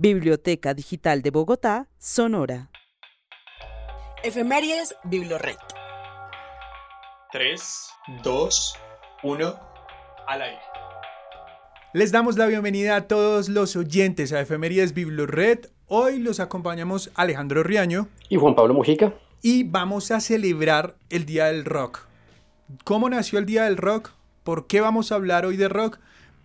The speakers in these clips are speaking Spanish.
Biblioteca Digital de Bogotá, Sonora. Efemérides Biblored. 3, 2, 1, al aire. Les damos la bienvenida a todos los oyentes a Efemérides Biblored. Hoy los acompañamos Alejandro Riaño y Juan Pablo Mujica. Y vamos a celebrar el Día del Rock. ¿Cómo nació el Día del Rock? ¿Por qué vamos a hablar hoy de rock?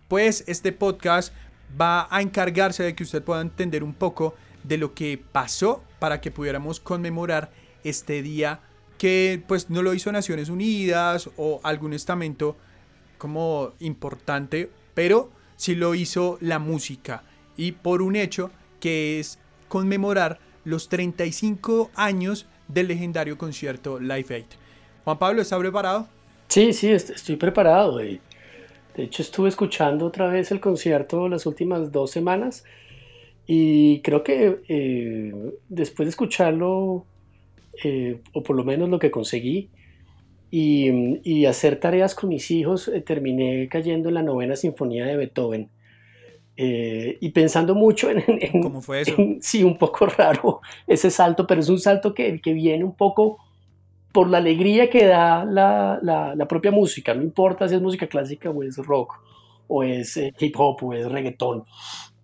Pues este podcast va a encargarse de que usted pueda entender un poco de lo que pasó para que pudiéramos conmemorar este día que pues no lo hizo Naciones Unidas o algún estamento como importante, pero sí lo hizo la música y por un hecho que es conmemorar los 35 años del legendario concierto Live Aid. Juan Pablo, ¿está preparado? Sí, sí, estoy preparado. De hecho, estuve escuchando otra vez el concierto las últimas dos semanas y creo que eh, después de escucharlo, eh, o por lo menos lo que conseguí, y, hacer tareas con mis hijos, eh, terminé cayendo en la novena sinfonía de Beethoven. y pensando mucho en, ¿Cómo fue eso? sí, un poco raro ese salto, pero es un salto que, que viene un poco por la alegría que da la, la, propia música, no importa si es música clásica o es rock, o es eh, hip hop o es reggaetón.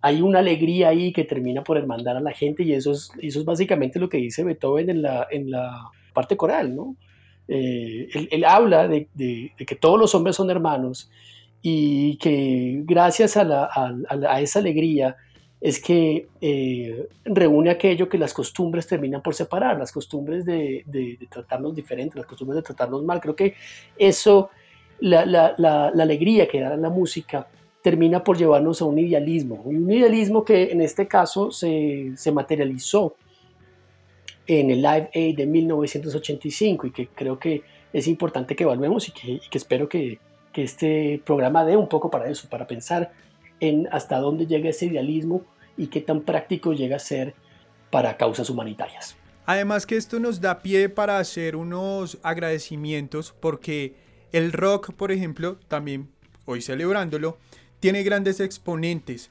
Hay una alegría ahí que termina por hermandar a la gente y eso es, eso es básicamente lo que dice Beethoven en la, en la parte coral, ¿no? Eh, él, habla de, que todos los hombres son hermanos y que gracias a, a esa alegría es que eh, reúne aquello que las costumbres terminan por separar, las costumbres de, tratarnos diferentes, las costumbres de tratarnos mal. Creo que eso, la, alegría que da la música, termina por llevarnos a un idealismo, un idealismo que en este caso se, materializó en el Live Aid de 1985 y que creo que es importante que evaluemos y que, espero que este programa dé un poco para eso, para pensar en hasta dónde llega ese idealismo y qué tan práctico llega a ser para causas humanitarias. Además que esto nos da pie para hacer unos agradecimientos porque el rock, por ejemplo, también hoy celebrándolo, tiene grandes exponentes.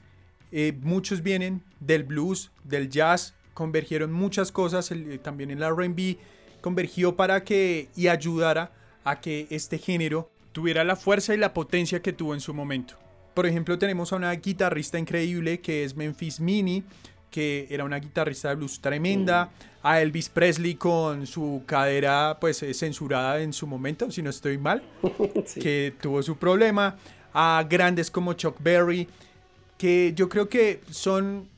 Eh, muchos vienen del blues, del jazz, convergieron muchas cosas, eh, también el RB convergió para que y ayudara a que este género tuviera la fuerza y la potencia que tuvo en su momento. Por ejemplo, tenemos a una guitarrista increíble que es Memphis Mini, que era una guitarrista de blues tremenda. A Elvis Presley con su cadera pues eh, censurada en su momento, si no estoy mal, que tuvo su problema. A grandes como Chuck Berry, que yo creo que son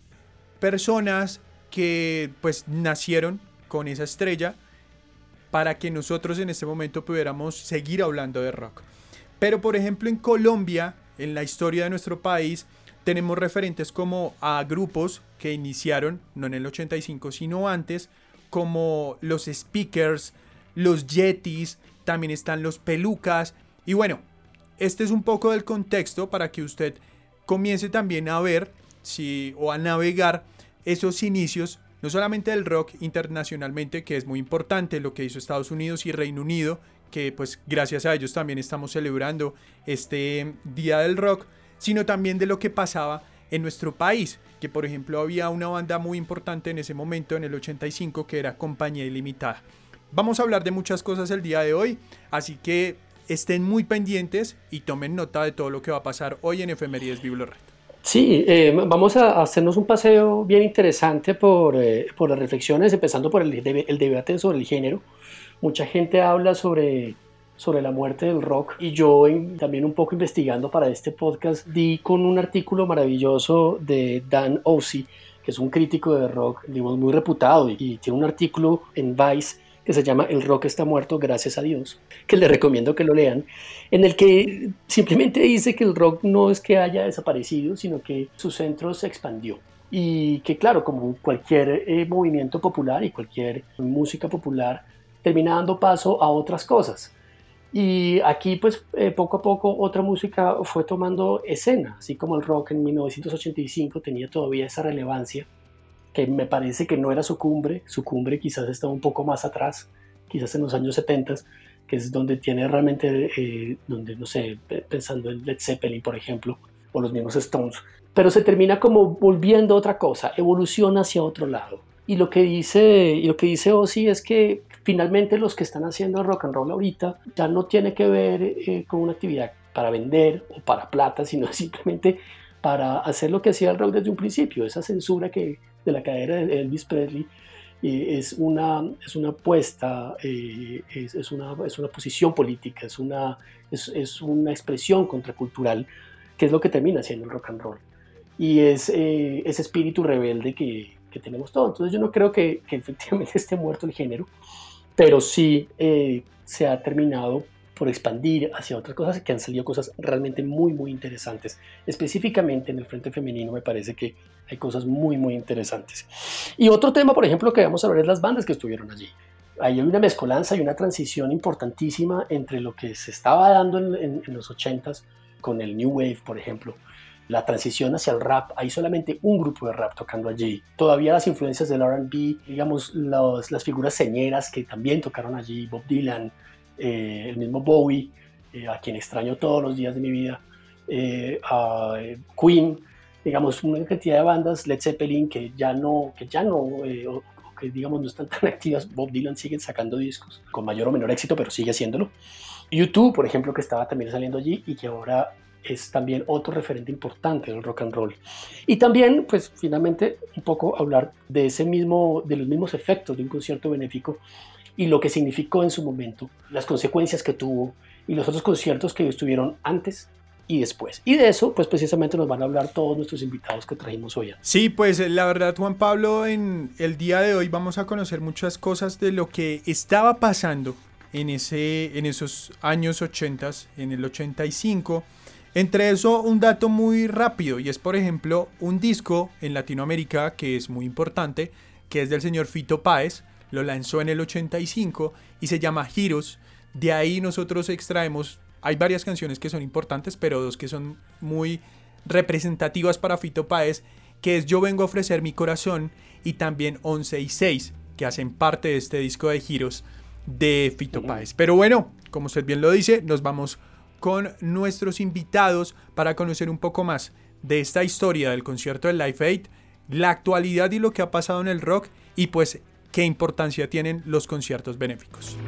personas que pues nacieron con esa estrella para que nosotros en este momento pudiéramos seguir hablando de rock. Pero por ejemplo en Colombia en la historia de nuestro país tenemos referentes como a grupos que iniciaron, no en el 85, sino antes, como los Speakers, los Yetis, también están los Pelucas. Y bueno, este es un poco del contexto para que usted comience también a ver si, o a navegar esos inicios, no solamente del rock internacionalmente, que es muy importante lo que hizo Estados Unidos y Reino Unido, que pues gracias a ellos también estamos celebrando este Día del Rock, sino también de lo que pasaba en nuestro país, que por ejemplo había una banda muy importante en ese momento, en el 85, que era Compañía Ilimitada. Vamos a hablar de muchas cosas el día de hoy, así que estén muy pendientes y tomen nota de todo lo que va a pasar hoy en Efemérides Biblored. Sí, eh, vamos a hacernos un paseo bien interesante por, eh, por las reflexiones, empezando por el debate sobre el género. Mucha gente habla sobre, sobre la muerte del rock y yo también un poco investigando para este podcast di con un artículo maravilloso de Dan Ossie, que es un crítico de rock digamos, muy reputado y, tiene un artículo en Vice que se llama El rock está muerto, gracias a Dios, que les recomiendo que lo lean, en el que simplemente dice que el rock no es que haya desaparecido, sino que su centro se expandió. Y que claro, como cualquier eh, movimiento popular y cualquier música popular, termina dando paso a otras cosas. Y aquí, pues, eh, poco a poco otra música fue tomando escena, así como el rock en 1985 tenía todavía esa relevancia, que me parece que no era su cumbre, su cumbre quizás estaba un poco más atrás, quizás en los años 70, que es donde tiene realmente, eh, donde, no sé, pensando en Led Zeppelin, por ejemplo, o los mismos Stones, pero se termina como volviendo otra cosa, evoluciona hacia otro lado. Y lo que dice, y lo que dice Ozzy es que finalmente los que están haciendo rock and roll ahorita ya no tiene que ver eh, con una actividad para vender o para plata, sino simplemente para hacer lo que hacía el rock desde un principio, esa censura que de la cadera de Elvis Presley eh, es, una, es una apuesta, eh, es, una, es una posición política, es una, es, una expresión contracultural, que es lo que termina siendo el rock and roll. Y es ese espíritu rebelde que, que, tenemos todos. Entonces yo no creo que, que efectivamente esté muerto el género, pero sí eh, se ha terminado por expandir hacia otras cosas que han salido cosas realmente muy muy interesantes. Específicamente en el frente femenino me parece que hay cosas muy muy interesantes. Y otro tema por ejemplo que vamos a ver es las bandas que estuvieron allí. Hay una mezcolanza y una transición importantísima entre lo que se estaba dando en, en los 80s con el New Wave por ejemplo la transición hacia el rap, hay solamente un grupo de rap tocando allí. Todavía las influencias del RB, digamos, las figuras señeras que también tocaron allí, Bob Dylan, eh, el mismo Bowie, eh, a quien extraño todos los días de mi vida, eh, a Queen, digamos, una cantidad de bandas, Led Zeppelin, que ya no, que ya no, que digamos no están tan activas. Bob Dylan sigue sacando discos con mayor o menor éxito, pero sigue haciéndolo. YouTube, por ejemplo, que estaba también saliendo allí y que ahora es también otro referente importante del rock and roll. Y también, pues finalmente, un poco hablar de ese mismo, de los mismos efectos de un concierto benéfico y lo que significó en su momento, las consecuencias que tuvo y los otros conciertos que estuvieron antes y después. Y de eso, pues precisamente nos van a hablar todos nuestros invitados que trajimos hoy. Sí, pues la verdad, Juan Pablo, en el día de hoy vamos a conocer muchas cosas de lo que estaba pasando en, ese, en esos años 80, en el 85 entre eso, un dato muy rápido, y es por ejemplo un disco en Latinoamérica que es muy importante, que es del señor Fito Páez, lo lanzó en el 85 y se llama Heroes. De ahí nosotros extraemos, hay varias canciones que son importantes, pero dos que son muy representativas para Fito Páez, que es Yo vengo a ofrecer mi corazón y también 11 y 6, que hacen parte de este disco de Heroes de Fito Páez. Pero bueno, como usted bien lo dice, nos vamos con nuestros invitados para conocer un poco más de esta historia del concierto del Live Aid, la actualidad y lo que ha pasado en el rock y pues qué importancia tienen los conciertos benéficos.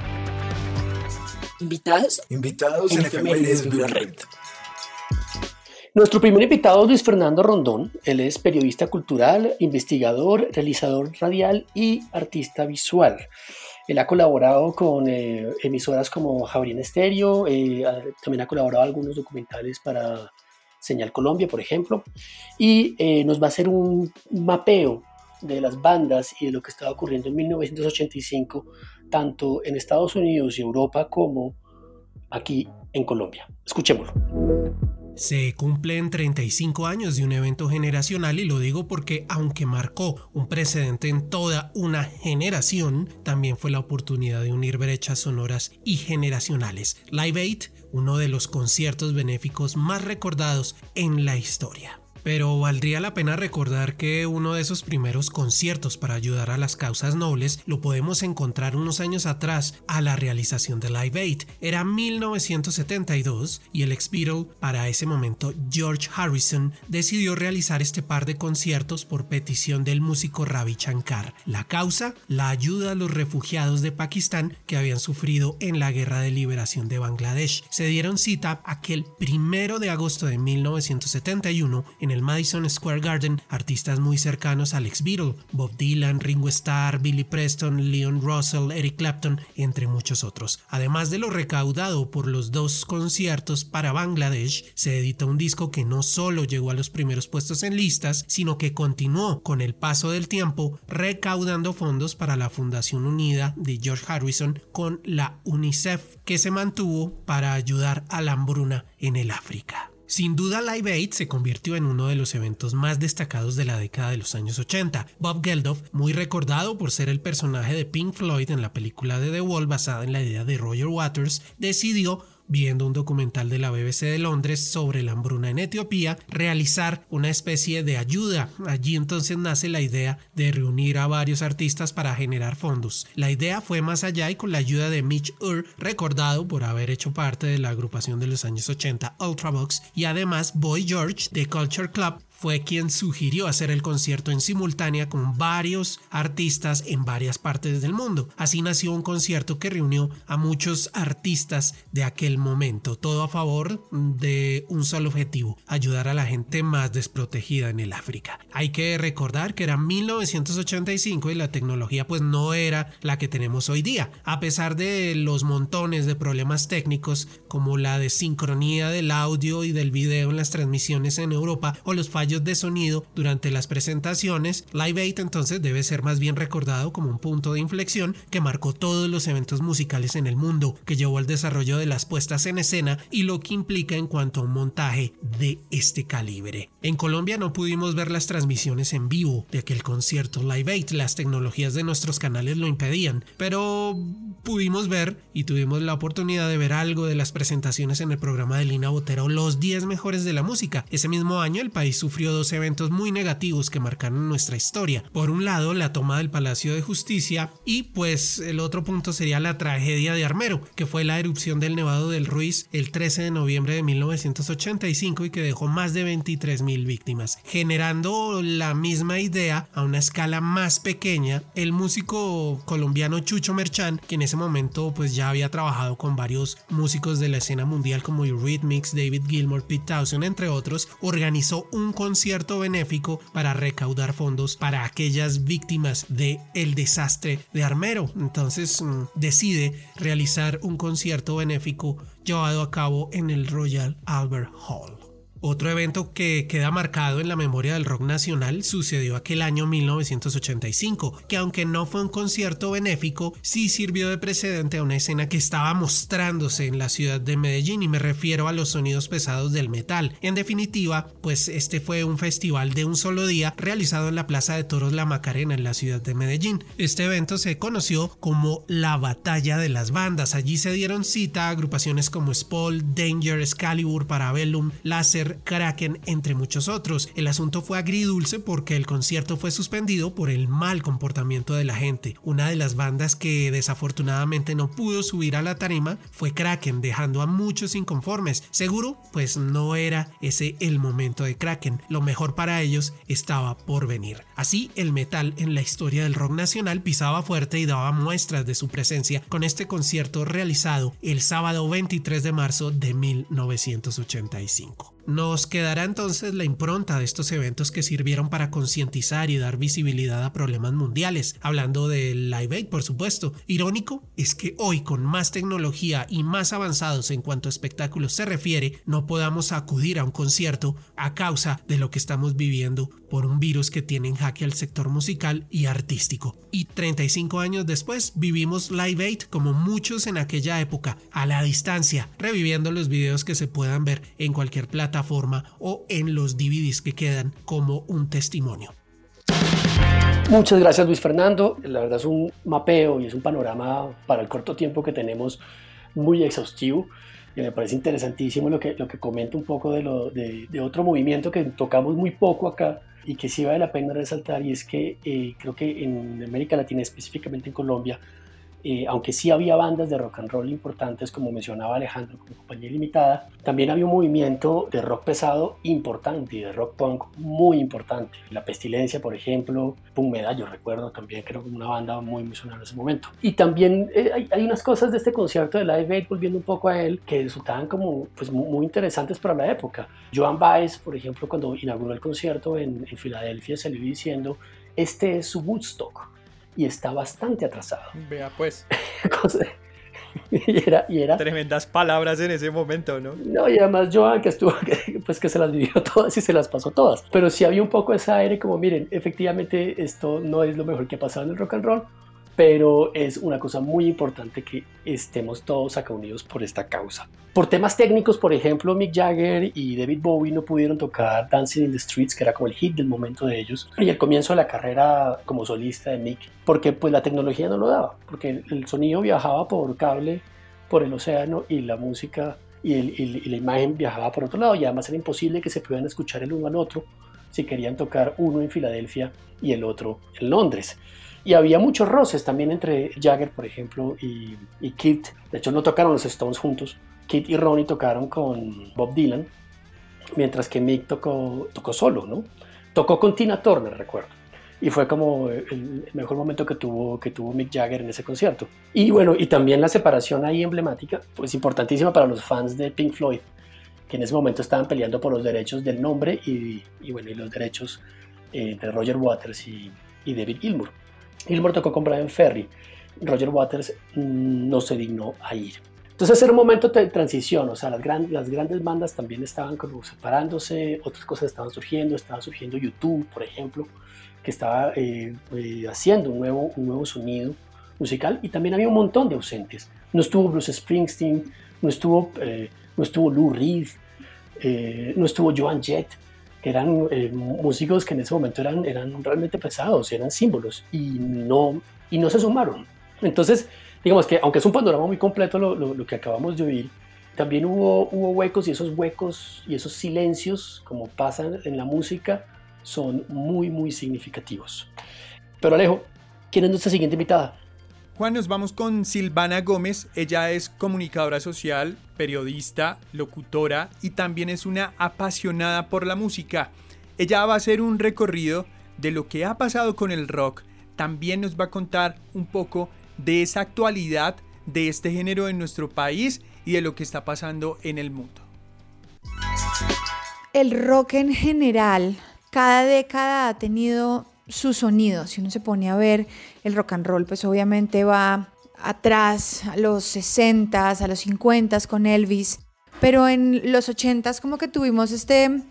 Invitados. Invitados en, en Nuestro primer invitado es Luis Fernando Rondón. Él es periodista cultural, investigador, realizador radial y artista visual. Él ha colaborado con eh, emisoras como Javier Estéreo, eh, también ha colaborado algunos documentales para Señal Colombia, por ejemplo, y eh, nos va a hacer un mapeo de las bandas y de lo que estaba ocurriendo en 1985, tanto en Estados Unidos y Europa como aquí en Colombia. Escuchémoslo. Se cumplen 35 años de un evento generacional y lo digo porque aunque marcó un precedente en toda una generación, también fue la oportunidad de unir brechas sonoras y generacionales. Live Aid, uno de los conciertos benéficos más recordados en la historia. Pero valdría la pena recordar que uno de esos primeros conciertos para ayudar a las causas nobles lo podemos encontrar unos años atrás a la realización de Live Aid. Era 1972 y el ex Beatle, para ese momento George Harrison, decidió realizar este par de conciertos por petición del músico Ravi Shankar. La causa, la ayuda a los refugiados de Pakistán que habían sufrido en la guerra de liberación de Bangladesh. Se dieron cita aquel primero de agosto de 1971 en el Madison Square Garden artistas muy cercanos al ex Beatle, Bob Dylan, Ringo Starr, Billy Preston, Leon Russell, Eric Clapton, entre muchos otros. Además de lo recaudado por los dos conciertos para Bangladesh, se editó un disco que no solo llegó a los primeros puestos en listas, sino que continuó con el paso del tiempo recaudando fondos para la Fundación Unida de George Harrison con la UNICEF, que se mantuvo para ayudar a la hambruna en el África. Sin duda Live Aid se convirtió en uno de los eventos más destacados de la década de los años 80. Bob Geldof, muy recordado por ser el personaje de Pink Floyd en la película de The Wall basada en la idea de Roger Waters, decidió viendo un documental de la BBC de Londres sobre la hambruna en Etiopía, realizar una especie de ayuda. Allí entonces nace la idea de reunir a varios artistas para generar fondos. La idea fue más allá y con la ayuda de Mitch Ur, recordado por haber hecho parte de la agrupación de los años 80 Ultravox, y además Boy George de Culture Club fue quien sugirió hacer el concierto en simultánea con varios artistas en varias partes del mundo. Así nació un concierto que reunió a muchos artistas de aquel momento, todo a favor de un solo objetivo, ayudar a la gente más desprotegida en el África. Hay que recordar que era 1985 y la tecnología pues no era la que tenemos hoy día, a pesar de los montones de problemas técnicos como la desincronía del audio y del video en las transmisiones en Europa o los fallos de sonido durante las presentaciones, Live 8 entonces debe ser más bien recordado como un punto de inflexión que marcó todos los eventos musicales en el mundo, que llevó al desarrollo de las puestas en escena y lo que implica en cuanto a un montaje de este calibre. En Colombia no pudimos ver las transmisiones en vivo de aquel concierto Live 8, las tecnologías de nuestros canales lo impedían, pero pudimos ver y tuvimos la oportunidad de ver algo de las presentaciones en el programa de Lina Botero Los 10 mejores de la música. Ese mismo año el país sufrió dos eventos muy negativos que marcaron nuestra historia. Por un lado, la toma del Palacio de Justicia y pues el otro punto sería la tragedia de Armero, que fue la erupción del Nevado del Ruiz el 13 de noviembre de 1985 y que dejó más de 23 mil víctimas. Generando la misma idea a una escala más pequeña, el músico colombiano Chucho Merchán, que en ese momento pues ya había trabajado con varios músicos de la escena mundial como Eurythmics, David Gilmour, Pete Townsend, entre otros, organizó un concierto benéfico para recaudar fondos para aquellas víctimas de el desastre de Armero. Entonces mm, decide realizar un concierto benéfico llevado a cabo en el Royal Albert Hall. Otro evento que queda marcado en la memoria del rock nacional sucedió aquel año 1985, que aunque no fue un concierto benéfico, sí sirvió de precedente a una escena que estaba mostrándose en la ciudad de Medellín y me refiero a los sonidos pesados del metal. En definitiva, pues este fue un festival de un solo día realizado en la Plaza de Toros La Macarena en la ciudad de Medellín. Este evento se conoció como la Batalla de las Bandas. Allí se dieron cita a agrupaciones como Spall, Danger, Excalibur, Parabellum, Láser, Kraken, entre muchos otros. El asunto fue agridulce porque el concierto fue suspendido por el mal comportamiento de la gente. Una de las bandas que desafortunadamente no pudo subir a la tarima fue Kraken, dejando a muchos inconformes. Seguro, pues no era ese el momento de Kraken. Lo mejor para ellos estaba por venir. Así, el metal en la historia del rock nacional pisaba fuerte y daba muestras de su presencia con este concierto realizado el sábado 23 de marzo de 1985. Nos quedará entonces la impronta de estos eventos que sirvieron para concientizar y dar visibilidad a problemas mundiales, hablando del Live Aid por supuesto. Irónico es que hoy con más tecnología y más avanzados en cuanto a espectáculos se refiere, no podamos acudir a un concierto a causa de lo que estamos viviendo por un virus que tiene en jaque al sector musical y artístico. Y 35 años después vivimos Live Aid como muchos en aquella época, a la distancia, reviviendo los videos que se puedan ver en cualquier plataforma forma o en los DVDs que quedan como un testimonio. Muchas gracias Luis Fernando. La verdad es un mapeo y es un panorama para el corto tiempo que tenemos muy exhaustivo. Y me parece interesantísimo lo que, lo que comenta un poco de, lo, de, otro movimiento que tocamos muy poco acá y que sí vale la pena resaltar y es que eh, creo que en América Latina, específicamente en Colombia, eh, aunque sí había bandas de rock and roll importantes, como mencionaba Alejandro, como Compañía Limitada, también había un movimiento de rock pesado importante y de rock punk muy importante. La Pestilencia, por ejemplo, Pum Medallo, recuerdo también, creo que una banda muy, muy sonada en ese momento. Y también eh, hay, hay, unas cosas de este concierto de Live Aid, volviendo un poco a él, que resultaban como pues, muy, interesantes para la época. Joan Baez, por ejemplo, cuando inauguró el concierto en, en Filadelfia, salió diciendo, este es su Woodstock y está bastante atrasado. Vea pues. y, era, y era... Tremendas palabras en ese momento, ¿no? No, y además Joan que estuvo, pues que se las vivió todas y se las pasó todas. Pero sí había un poco ese aire como, miren, efectivamente esto no es lo mejor que ha pasado en el rock and roll, pero es una cosa muy importante que estemos todos acá unidos por esta causa. Por temas técnicos, por ejemplo, Mick Jagger y David Bowie no pudieron tocar Dancing in the Streets, que era como el hit del momento de ellos, y el comienzo de la carrera como solista de Mick, porque pues la tecnología no lo daba, porque el sonido viajaba por cable por el océano y la música y, y la imagen viajaba por otro lado, y además era imposible que se pudieran escuchar el uno al otro si querían tocar uno en Filadelfia y el otro en Londres. Y había muchos roces también entre Jagger, por ejemplo, y, y Kit. De hecho, no tocaron los Stones juntos. Kit y Ronnie tocaron con Bob Dylan mientras que Mick tocó, tocó solo, ¿no? Tocó con Tina Turner, recuerdo. Y fue como el mejor momento que tuvo, que tuvo Mick Jagger en ese concierto. Y bueno, y también la separación ahí emblemática, pues importantísima para los fans de Pink Floyd, que en ese momento estaban peleando por los derechos del nombre y, y bueno, y los derechos eh, de Roger Waters y, y David Gilmour. Gilmour tocó con Brian Ferry, Roger Waters mm, no se dignó a ir. Entonces era un momento de transición, o sea, las, las grandes bandas también estaban como separándose, otras cosas estaban surgiendo, estaba surgiendo YouTube, por ejemplo, que estaba eh, eh, haciendo un nuevo, un nuevo sonido musical y también había un montón de ausentes. No estuvo Bruce Springsteen, no estuvo, eh, no estuvo Lou Reed, no estuvo Joan Jett, que eran músicos que en ese momento eran, eran realmente pesados, eran símbolos y no, y no se sumaron. Entonces, digamos que aunque es un panorama muy completo lo, lo, que acabamos de oír, también hubo, hubo huecos y esos huecos y esos silencios, como pasan en la música, son muy, muy significativos. Pero Alejo, ¿quién es nuestra siguiente invitada? Juan, nos vamos con Silvana Gómez. Ella es comunicadora social, periodista, locutora y también es una apasionada por la música. Ella va a hacer un recorrido de lo que ha pasado con el rock. También nos va a contar un poco de esa actualidad de este género en nuestro país y de lo que está pasando en el mundo. El rock en general, cada década ha tenido su sonido. Si uno se pone a ver el rock and roll, pues obviamente va atrás a los 60 a los 50 con Elvis, pero en los 80 como que tuvimos este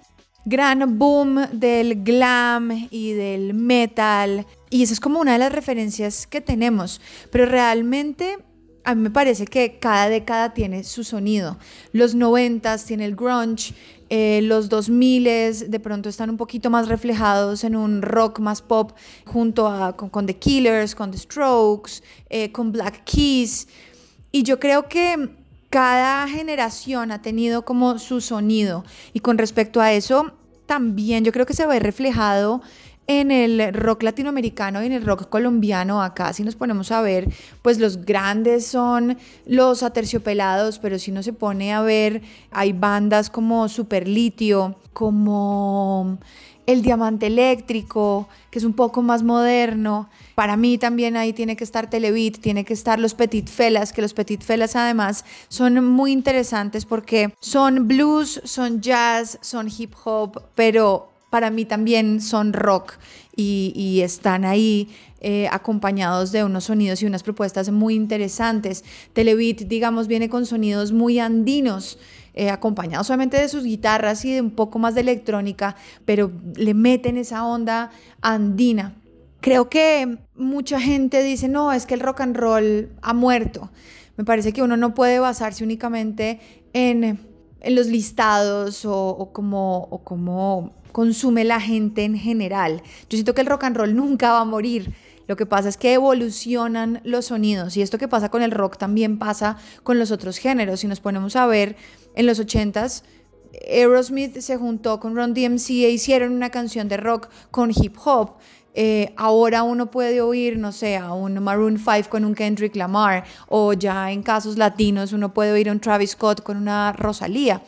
gran boom del glam y del metal. Y esa es como una de las referencias que tenemos, pero realmente a mí me parece que cada década tiene su sonido. Los 90 tiene el grunge, eh, los 2000 de pronto están un poquito más reflejados en un rock más pop junto a con, The Killers, con The Strokes, eh, con Black Keys. Y yo creo que cada generación ha tenido como su sonido. Y con respecto a eso, también yo creo que se ve reflejado en el rock latinoamericano y en el rock colombiano, acá si nos ponemos a ver, pues los grandes son los aterciopelados, pero si no se pone a ver, hay bandas como Super Litio, como el Diamante Eléctrico, que es un poco más moderno. Para mí también ahí tiene que estar Televit, tiene que estar los Petit Felas, que los Petit Felas además son muy interesantes porque son blues, son jazz, son hip hop, pero para mí también son rock y, están ahí eh, acompañados de unos sonidos y unas propuestas muy interesantes. Televit, digamos, viene con sonidos muy andinos. Eh, acompañados solamente de sus guitarras y de un poco más de electrónica, pero le meten esa onda andina. Creo que mucha gente dice, no, es que el rock and roll ha muerto. Me parece que uno no puede basarse únicamente en, en los listados o, o como, o como consume la gente en general. Yo siento que el rock and roll nunca va a morir. Lo que pasa es que evolucionan los sonidos y esto que pasa con el rock también pasa con los otros géneros. Si nos ponemos a ver en los 80s, Aerosmith se juntó con Ron DMC e hicieron una canción de rock con hip hop. Eh, ahora uno puede oír, no sé, a un Maroon 5 con un Kendrick Lamar o ya en casos latinos uno puede oír a un Travis Scott con una Rosalía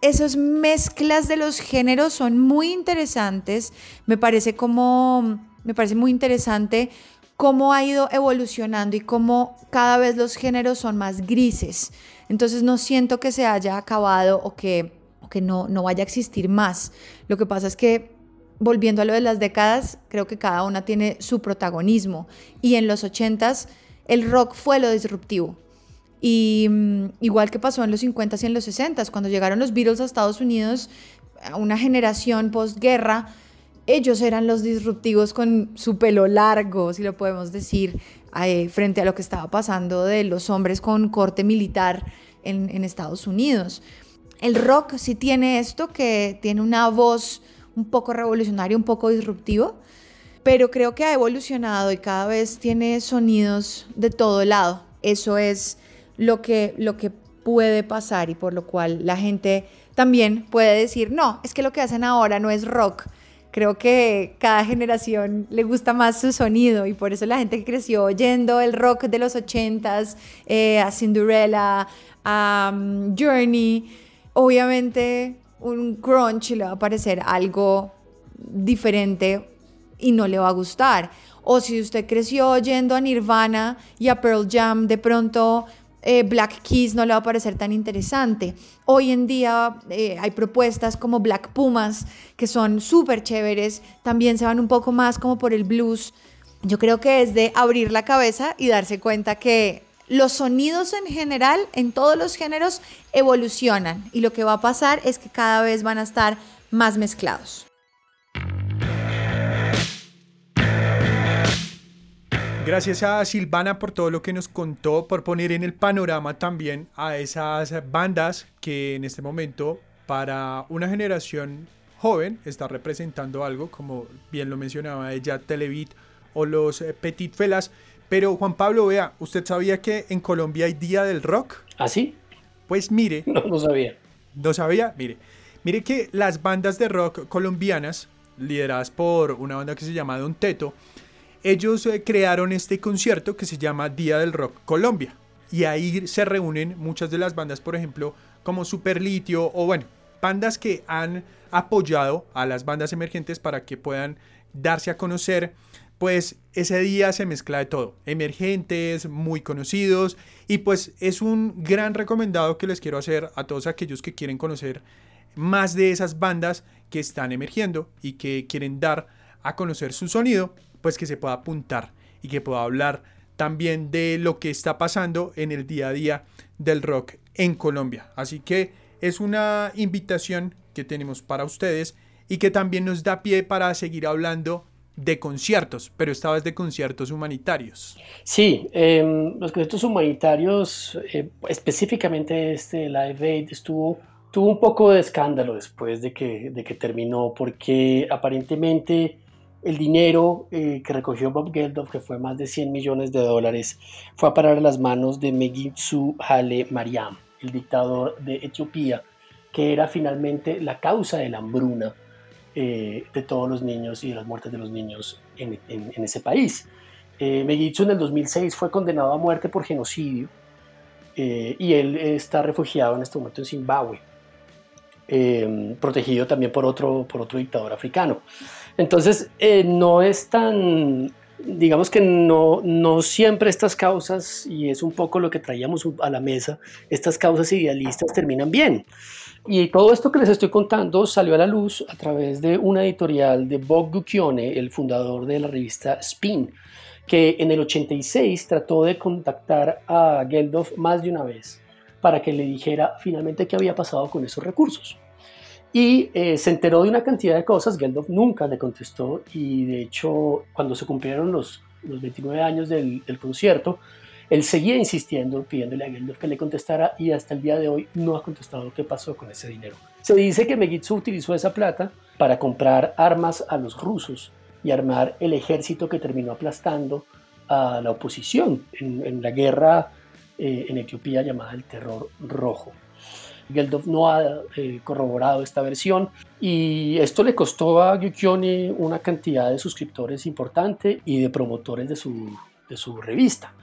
esas mezclas de los géneros son muy interesantes. Me parece como, me parece muy interesante cómo ha ido evolucionando y cómo cada vez los géneros son más grises. Entonces no siento que se haya acabado o que, que no, no vaya a existir más. Lo que pasa es que volviendo a lo de las décadas, creo que cada una tiene su protagonismo. Y en los 80s el rock fue lo disruptivo. Y mm, igual que pasó en los 50s y en los 60s, cuando llegaron los Beatles a Estados Unidos, a una generación postguerra, ellos eran los disruptivos con su pelo largo, si lo podemos decir, eh, frente a lo que estaba pasando de los hombres con corte militar en, en Estados Unidos. El rock sí tiene esto, que tiene una voz un poco revolucionaria, un poco disruptivo, pero creo que ha evolucionado y cada vez tiene sonidos de todo lado. Eso es lo que, lo que puede pasar y por lo cual la gente también puede decir, no, es que lo que hacen ahora no es rock. Creo que cada generación le gusta más su sonido y por eso la gente que creció oyendo el rock de los ochentas, eh, a Cinderella, a um, Journey, obviamente un crunch le va a parecer algo diferente y no le va a gustar. O si usted creció oyendo a Nirvana y a Pearl Jam, de pronto eh, Black Keys no le va a parecer tan interesante. Hoy en día eh, hay propuestas como Black Pumas que son súper chéveres, también se van un poco más como por el blues. Yo creo que es de abrir la cabeza y darse cuenta que los sonidos en general, en todos los géneros, evolucionan y lo que va a pasar es que cada vez van a estar más mezclados. Gracias a Silvana por todo lo que nos contó, por poner en el panorama también a esas bandas que en este momento para una generación joven está representando algo, como bien lo mencionaba ella, Televit o los eh, Petit Felas. Pero Juan Pablo, vea, ¿usted sabía que en Colombia hay Día del Rock? ¿Ah, sí? Pues mire. No, no sabía. ¿No sabía? Mire. Mire que las bandas de rock colombianas, lideradas por una banda que se llama Don Teto, ellos eh, crearon este concierto que se llama Día del Rock Colombia. Y ahí se reúnen muchas de las bandas, por ejemplo, como Super Litio o bueno, bandas que han apoyado a las bandas emergentes para que puedan darse a conocer. Pues ese día se mezcla de todo, emergentes, muy conocidos y pues es un gran recomendado que les quiero hacer a todos aquellos que quieren conocer más de esas bandas que están emergiendo y que quieren dar a conocer su sonido pues que se pueda apuntar y que pueda hablar también de lo que está pasando en el día a día del rock en Colombia. Así que es una invitación que tenemos para ustedes y que también nos da pie para seguir hablando de conciertos, pero esta vez de conciertos humanitarios. Sí, em, los conciertos humanitarios, eh, específicamente este Live Aid, estuvo, tuvo un poco de escándalo después de que, de que terminó, porque aparentemente el dinero eh, que recogió Bob Geldof, que fue más de 100 millones de dólares, fue a parar a las manos de Megitsu Hale Mariam, el dictador de Etiopía, que era finalmente la causa de la hambruna eh, de todos los niños y de las muertes de los niños en, ese país. Eh, Megitsu en el 2006 fue condenado a muerte por genocidio eh, y él está refugiado en este momento en Zimbabue, protegido también por otro, por otro dictador africano. Entonces, eh, no es tan, digamos que no, no siempre estas causas, y es un poco lo que traíamos a la mesa, estas causas idealistas terminan bien. Y todo esto que les estoy contando salió a la luz a través de una editorial de Bob Guccione, el fundador de la revista Spin, que en el 86 trató de contactar a Geldof más de una vez para que le dijera finalmente qué había pasado con esos recursos. Y eh, se enteró de una cantidad de cosas, Geldof nunca le contestó y de hecho cuando se cumplieron los, los 29 años del, concierto, él seguía insistiendo, pidiéndole a Geldof que le contestara y hasta el día de hoy no ha contestado qué pasó con ese dinero. Se dice que Megitsu utilizó esa plata para comprar armas a los rusos y armar el ejército que terminó aplastando a la oposición en, en la guerra eh, en Etiopía llamada el Terror Rojo. Geldof no ha eh, corroborado esta versión y esto le costó a Guccione una cantidad de suscriptores importante y de promotores de su, de su revista.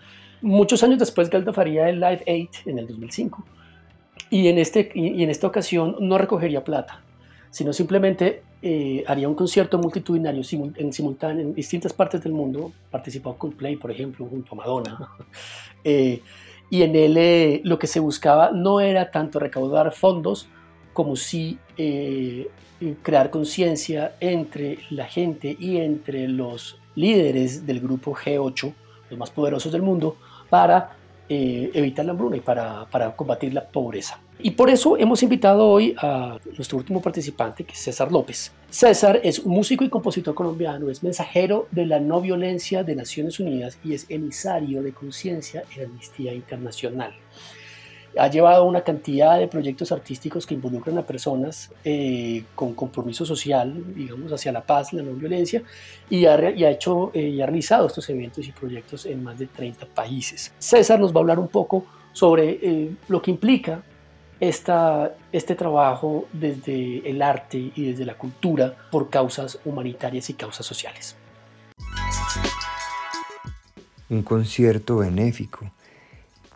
Muchos años después Geldof haría el Live 8 en el 2005 y en, este, y en esta ocasión no recogería plata, sino simplemente eh, haría un concierto multitudinario en simultáneo en distintas partes del mundo. Participó Coldplay, por ejemplo, junto a Madonna. Eh, y en él eh, lo que se buscaba no era tanto recaudar fondos como sí eh, crear conciencia entre la gente y entre los líderes del grupo G8, los más poderosos del mundo, para eh, evitar la hambruna y para, para, combatir la pobreza. Y por eso hemos invitado hoy a nuestro último participante, que es César López. César es un músico y compositor colombiano, es mensajero de la no violencia de Naciones Unidas y es emisario de conciencia en Amnistía Internacional. Ha llevado una cantidad de proyectos artísticos que involucran a personas eh, con compromiso social, digamos, hacia la paz, la no violencia, y ha, y ha hecho eh, y ha realizado estos eventos y proyectos en más de 30 países. César nos va a hablar un poco sobre eh, lo que implica esta, este trabajo desde el arte y desde la cultura por causas humanitarias y causas sociales. Un concierto benéfico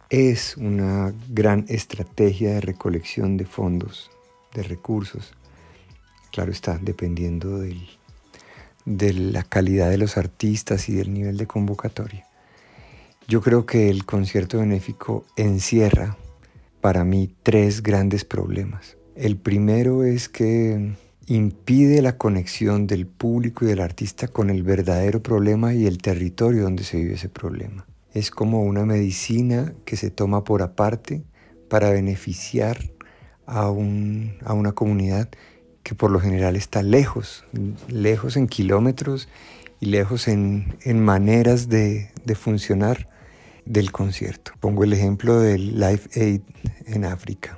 es una gran estrategia de recolección de fondos de recursos. Claro está, dependiendo de la calidad de los artistas y del nivel de convocatoria. Yo creo que el concierto benéfico encierra para mí tres grandes problemas. El primero es que impide la conexión del público y del artista con el verdadero problema y el territorio donde se vive ese problema. Es como una medicina que se toma por aparte para beneficiar a, una comunidad que por lo general está lejos, lejos en kilómetros y lejos en, maneras de, de funcionar del concierto. Pongo el ejemplo del Live Aid en África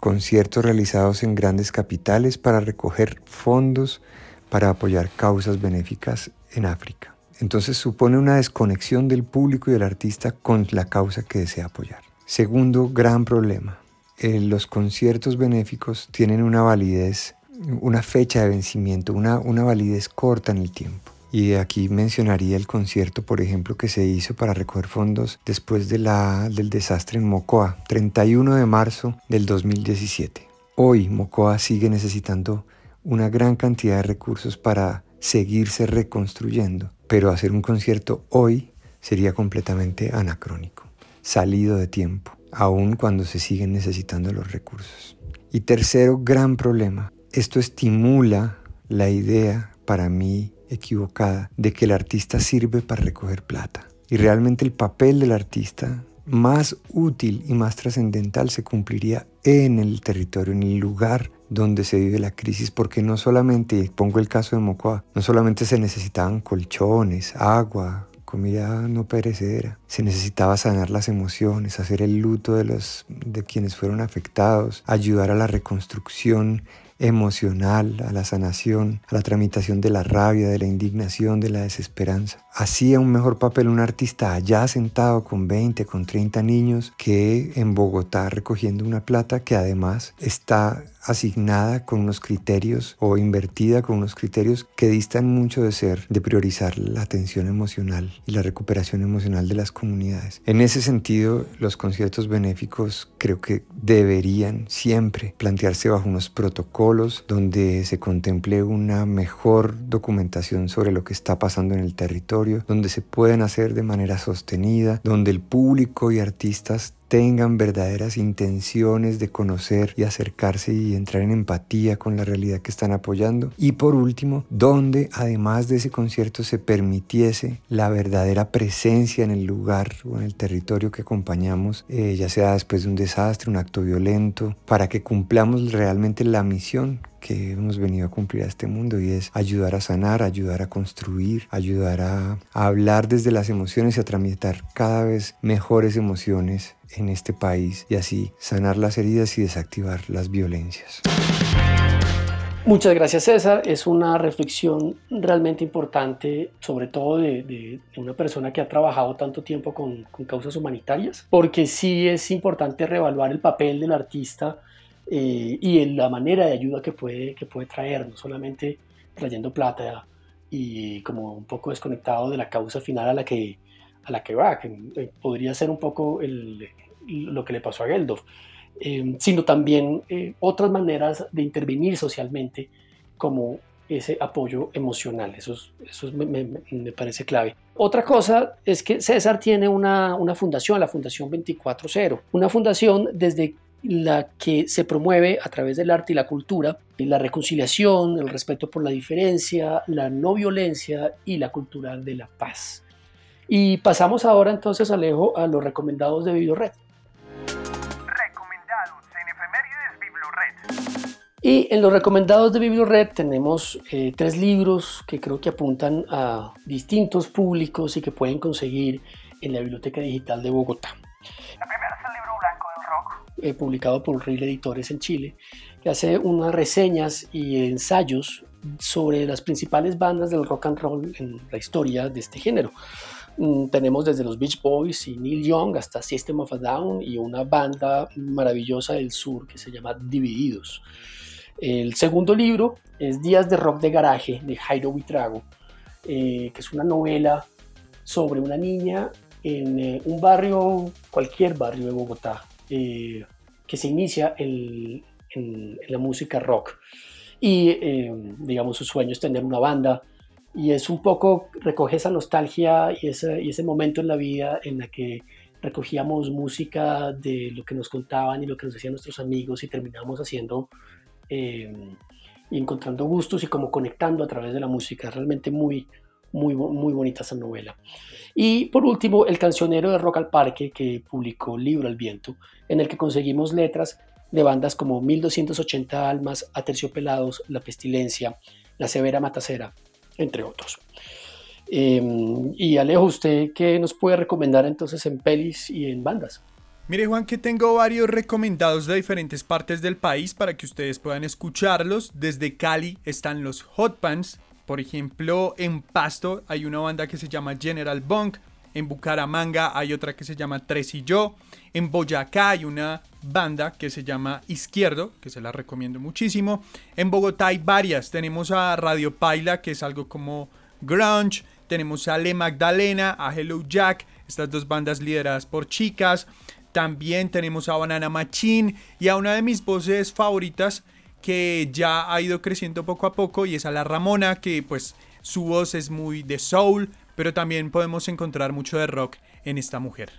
conciertos realizados en grandes capitales para recoger fondos para apoyar causas benéficas en África. Entonces supone una desconexión del público y del artista con la causa que desea apoyar. Segundo gran problema, eh, los conciertos benéficos tienen una validez, una fecha de vencimiento, una, una validez corta en el tiempo. Y aquí mencionaría el concierto, por ejemplo, que se hizo para recoger fondos después del desastre en Mocoa, 31 de marzo del 2017. Hoy Mocoa sigue necesitando una gran cantidad de recursos para seguirse reconstruyendo, pero hacer un concierto hoy sería completamente anacrónico, salido de tiempo, aun cuando se siguen necesitando los recursos. Y tercero gran problema, esto estimula la idea para mí equivocada de que el artista sirve para recoger plata. Y realmente el papel del artista más útil y más trascendental se cumpliría en el territorio, en el lugar donde se vive la crisis, porque no solamente, pongo el caso de Mocoa, no solamente se necesitaban colchones, agua, comida no perecedera. Se necesitaba sanar las emociones, hacer el luto de los de quienes fueron afectados, ayudar a la reconstrucción emocional, a la sanación, a la tramitación de la rabia, de la indignación, de la desesperanza. Hacía un mejor papel un artista allá sentado con 20, con 30 niños que en Bogotá recogiendo una plata que además está asignada con unos criterios o invertida con unos criterios que distan mucho de ser, de priorizar la atención emocional y la recuperación emocional de las comunidades. En ese sentido, los conciertos benéficos creo que deberían siempre plantearse bajo unos protocolos donde se contemple una mejor documentación sobre lo que está pasando en el territorio, donde se pueden hacer de manera sostenida, donde el público y artistas tengan verdaderas intenciones de conocer y acercarse y entrar en empatía con la realidad que están apoyando. Y por último, donde además de ese concierto se permitiese la verdadera presencia en el lugar o en el territorio que acompañamos, eh, ya sea después de un desastre, un acto violento, para que cumplamos realmente la misión que hemos venido a cumplir a este mundo y es ayudar a sanar, ayudar a construir, ayudar a, a hablar desde las emociones y a tramitar cada vez mejores emociones en este país y así sanar las heridas y desactivar las violencias. Muchas gracias César, es una reflexión realmente importante, sobre todo de, una persona que ha trabajado tanto tiempo con, con, causas humanitarias, porque sí es importante reevaluar el papel del artista eh, y en la manera de ayuda que puede, que puede traer, no solamente trayendo plata y como un poco desconectado de la causa final a la que, a la que va, que eh, podría ser un poco el, lo que le pasó a Geldof, eh, sino también eh, otras maneras de intervenir socialmente como ese apoyo emocional. Eso, eso me, me, parece clave. Otra cosa es que César tiene una, una fundación, la Fundación 24-0, una fundación desde la que se promueve a través del arte y la cultura, la reconciliación, el respeto por la diferencia, la no violencia y la cultura de la paz. Y pasamos ahora entonces, Alejo, a los recomendados de BiblioRed. Y en los recomendados de BiblioRed tenemos eh, tres libros que creo que apuntan a distintos públicos y que pueden conseguir en la Biblioteca Digital de Bogotá. La eh, publicado por Real Editores en Chile, que hace unas reseñas y ensayos sobre las principales bandas del rock and roll en la historia de este género. Mm, tenemos desde los Beach Boys y Neil Young hasta System of a Down y una banda maravillosa del sur que se llama Divididos. El segundo libro es Días de Rock de Garaje de Jairo Vitrago, eh, que es una novela sobre una niña en eh, un barrio, cualquier barrio de Bogotá, eh, que se inicia en, la música rock. Y, eh, digamos, su sueño es tener una banda. Y es un poco, recoge esa nostalgia y ese, momento en la vida en la que recogíamos música de lo que nos contaban y lo que nos decían nuestros amigos y terminamos haciendo eh, encontrando gustos y como conectando a través de la música. Realmente muy, muy, muy bonita esa novela. Y por último, El cancionero de Rock al Parque, que publicó Libro al Viento, en el que conseguimos letras de bandas como 1280 Almas, Aterciopelados, La Pestilencia, La Severa Matacera, entre otros. Em, y Alejo, ¿usted qué nos puede recomendar entonces en pelis y en bandas? Mire Juan que tengo varios recomendados de diferentes partes del país para que ustedes puedan escucharlos. Desde Cali están los Hot Pants, por ejemplo, en Pasto hay una banda que se llama General Bunk. En Bucaramanga hay otra que se llama Tres y Yo. En Boyacá hay una banda que se llama Izquierdo, que se la recomiendo muchísimo. En Bogotá hay varias. Tenemos a Radio Paila, que es algo como grunge. Tenemos a Le Magdalena, a Hello Jack, estas dos bandas lideradas por chicas. También tenemos a Banana Machine y a una de mis voces favoritas que ya ha ido creciendo poco a poco y es a la Ramona, que pues su voz es muy de soul, pero también podemos encontrar mucho de rock en esta mujer.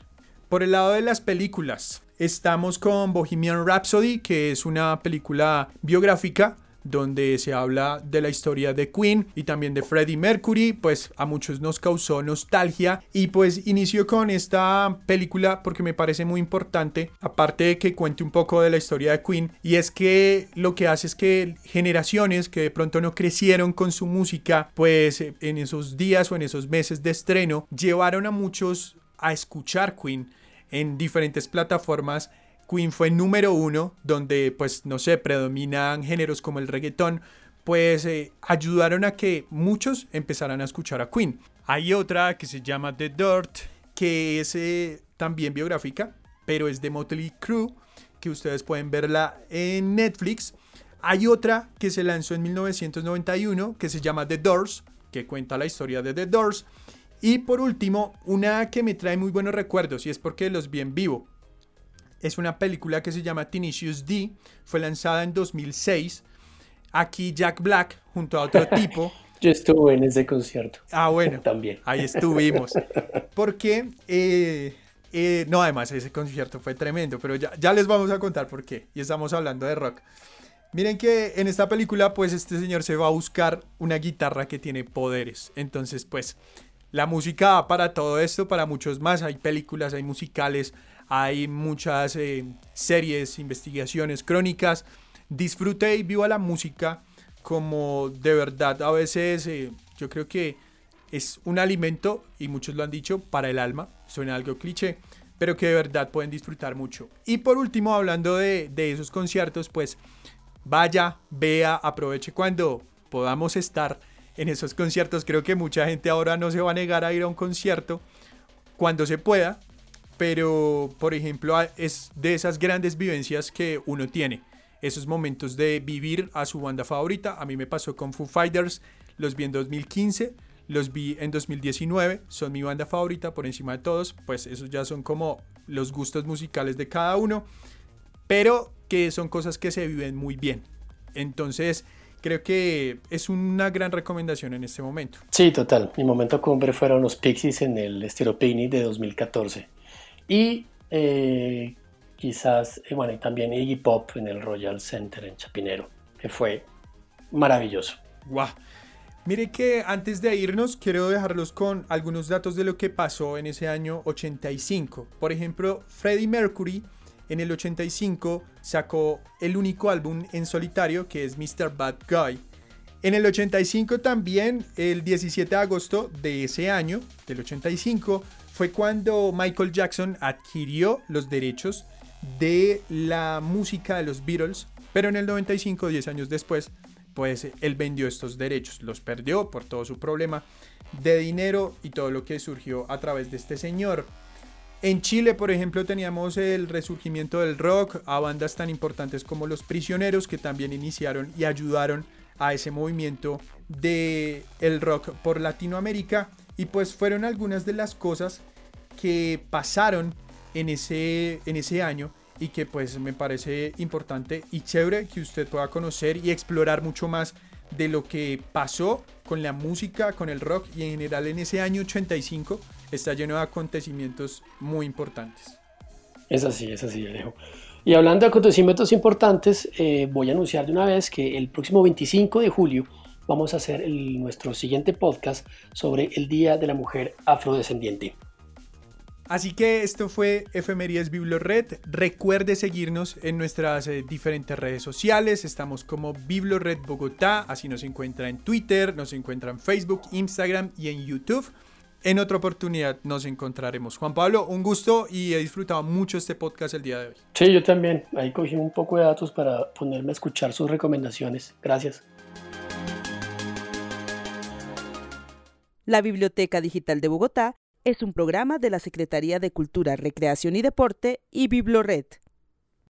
Por el lado de las películas, estamos con Bohemian Rhapsody, que es una película biográfica donde se habla de la historia de Queen y también de Freddie Mercury, pues a muchos nos causó nostalgia y pues inició con esta película porque me parece muy importante, aparte de que cuente un poco de la historia de Queen, y es que lo que hace es que generaciones que de pronto no crecieron con su música, pues en esos días o en esos meses de estreno, llevaron a muchos a escuchar Queen en diferentes plataformas Queen fue número uno, donde pues no sé, predominan géneros como el reggaetón, pues eh, ayudaron a que muchos empezaran a escuchar a Queen. Hay otra que se llama The Dirt, que es eh, también biográfica, pero es de Motley Crue, que ustedes pueden verla en Netflix. Hay otra que se lanzó en 1991, que se llama The Doors, que cuenta la historia de The Doors. Y por último, una que me trae muy buenos recuerdos, y es porque los vi en vivo es una película que se llama Tinicius D. Fue lanzada en 2006. Aquí Jack Black junto a otro tipo. Yo estuve en ese concierto. Ah, bueno. También. Ahí estuvimos. Porque, eh, eh, no, además ese concierto fue tremendo, pero ya, ya les vamos a contar por qué. Y estamos hablando de rock. Miren que en esta película, pues este señor se va a buscar una guitarra que tiene poderes. Entonces, pues, la música para todo esto, para muchos más. Hay películas, hay musicales, hay muchas eh, series, investigaciones, crónicas. Disfrute y viva la música como de verdad a veces eh, yo creo que es un alimento, y muchos lo han dicho, para el alma. Suena algo cliché, pero que de verdad pueden disfrutar mucho. Y por último, hablando de, de esos conciertos, pues vaya, vea, aproveche cuando podamos estar en esos conciertos. Creo que mucha gente ahora no se va a negar a ir a un concierto cuando se pueda, pero por ejemplo es de esas grandes vivencias que uno tiene, esos momentos de vivir a su banda favorita. A mí me pasó con Foo Fighters, los vi en 2015, los vi en 2019, son mi banda favorita por encima de todos, pues esos ya son como los gustos musicales de cada uno, pero que son cosas que se viven muy bien. Entonces, creo que es una gran recomendación en este momento. Sí, total. Mi momento cumbre fueron los Pixies en el estilo Picnic de 2014. Y eh, quizás, eh, bueno, y también Iggy Pop en el Royal Center en Chapinero, que fue maravilloso. ¡Guau! Mire que antes de irnos quiero dejarlos con algunos datos de lo que pasó en ese año 85. Por ejemplo, Freddie Mercury en el 85 sacó el único álbum en solitario que es Mr. Bad Guy. En el 85 también, el 17 de agosto de ese año, del 85, fue cuando Michael Jackson adquirió los derechos de la música de los Beatles, pero en el 95, 10 años después, pues él vendió estos derechos, los perdió por todo su problema de dinero y todo lo que surgió a través de este señor. En Chile, por ejemplo, teníamos el resurgimiento del rock a bandas tan importantes como Los Prisioneros que también iniciaron y ayudaron a ese movimiento de rock por Latinoamérica y pues fueron algunas de las cosas que pasaron en ese, en ese año y que pues me parece importante y chévere que usted pueda conocer y explorar mucho más de lo que pasó con la música, con el rock y en general en ese año 85 está lleno de acontecimientos muy importantes. Es así, es así, Alejo. Y hablando de acontecimientos importantes, eh, voy a anunciar de una vez que el próximo 25 de julio vamos a hacer nuestro siguiente podcast sobre el Día de la Mujer Afrodescendiente. Así que esto fue Efemerías Biblored. Recuerde seguirnos en nuestras eh, diferentes redes sociales. Estamos como Biblored Bogotá. Así nos encuentra en Twitter, nos encuentra en Facebook, Instagram y en YouTube. En otra oportunidad nos encontraremos. Juan Pablo, un gusto y he disfrutado mucho este podcast el día de hoy. Sí, yo también. Ahí cogí un poco de datos para ponerme a escuchar sus recomendaciones. Gracias. La Biblioteca Digital de Bogotá es un programa de la Secretaría de Cultura, Recreación y Deporte y Biblored.